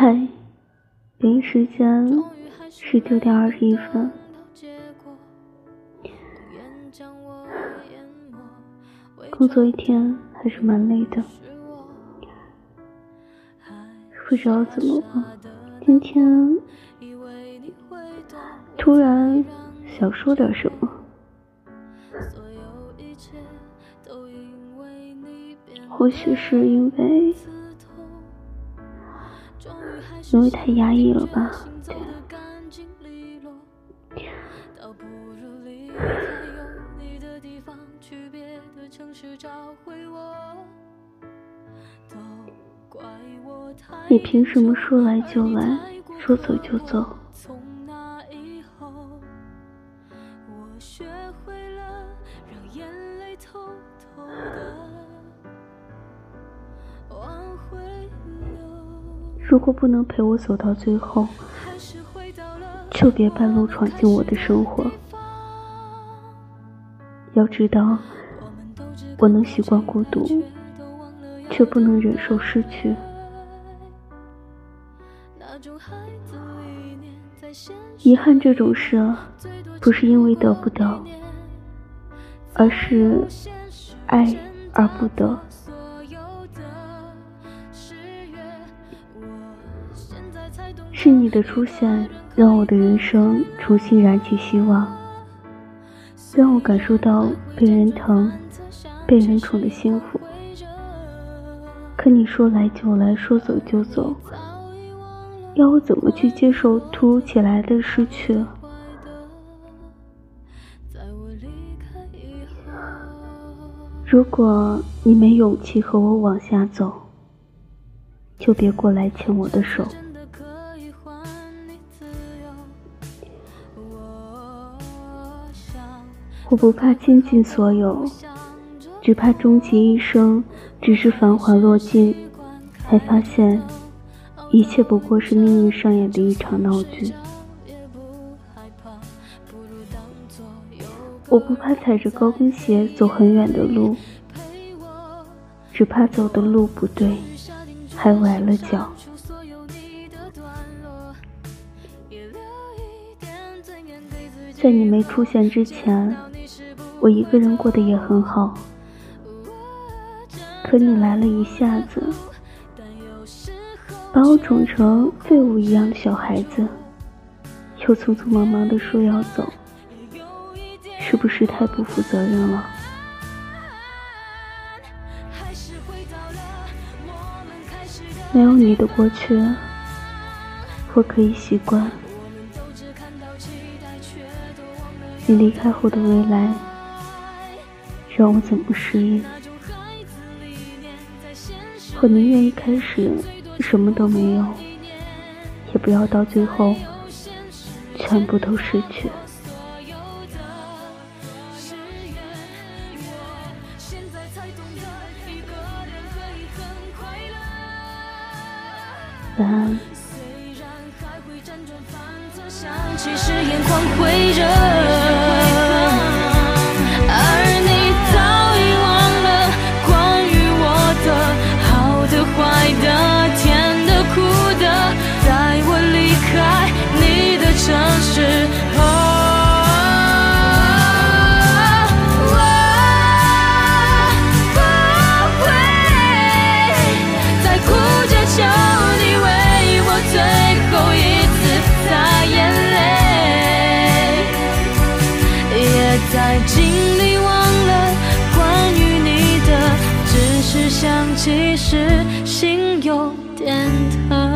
嗨，北京时间十九点二十一分。工作一天还是蛮累的，不知道怎么了，今天突然想说点什么。或许是因为，因为太压抑了吧？对。你凭什么说来就来，说走就走？如果不能陪我走到最后，就别半路闯进我的生活。要知道，我能习惯孤独，却不能忍受失去。遗憾这种事，不是因为得不到，而是爱而不得。是你的出现，让我的人生重新燃起希望，让我感受到被人疼、被人宠的幸福。可你说来就来，说走就走，要我怎么去接受突如其来的失去？如果你没勇气和我往下走，就别过来牵我的手。我不怕倾尽所有，只怕终其一生，只是繁华落尽，才发现一切不过是命运上演的一场闹剧。我不怕踩着高跟鞋走很远的路，只怕走的路不对，还崴了脚。在你没出现之前。我一个人过得也很好，可你来了一下子，把我宠成废物一样的小孩子，又匆匆忙忙的说要走，是不是太不负责任了？没有你的过去，我可以习惯；你离开后的未来。让我怎么适应？我宁愿一开始什么都没有，也不要到最后全部都失去。晚安。在尽力忘了关于你的，只是想起时心有点疼。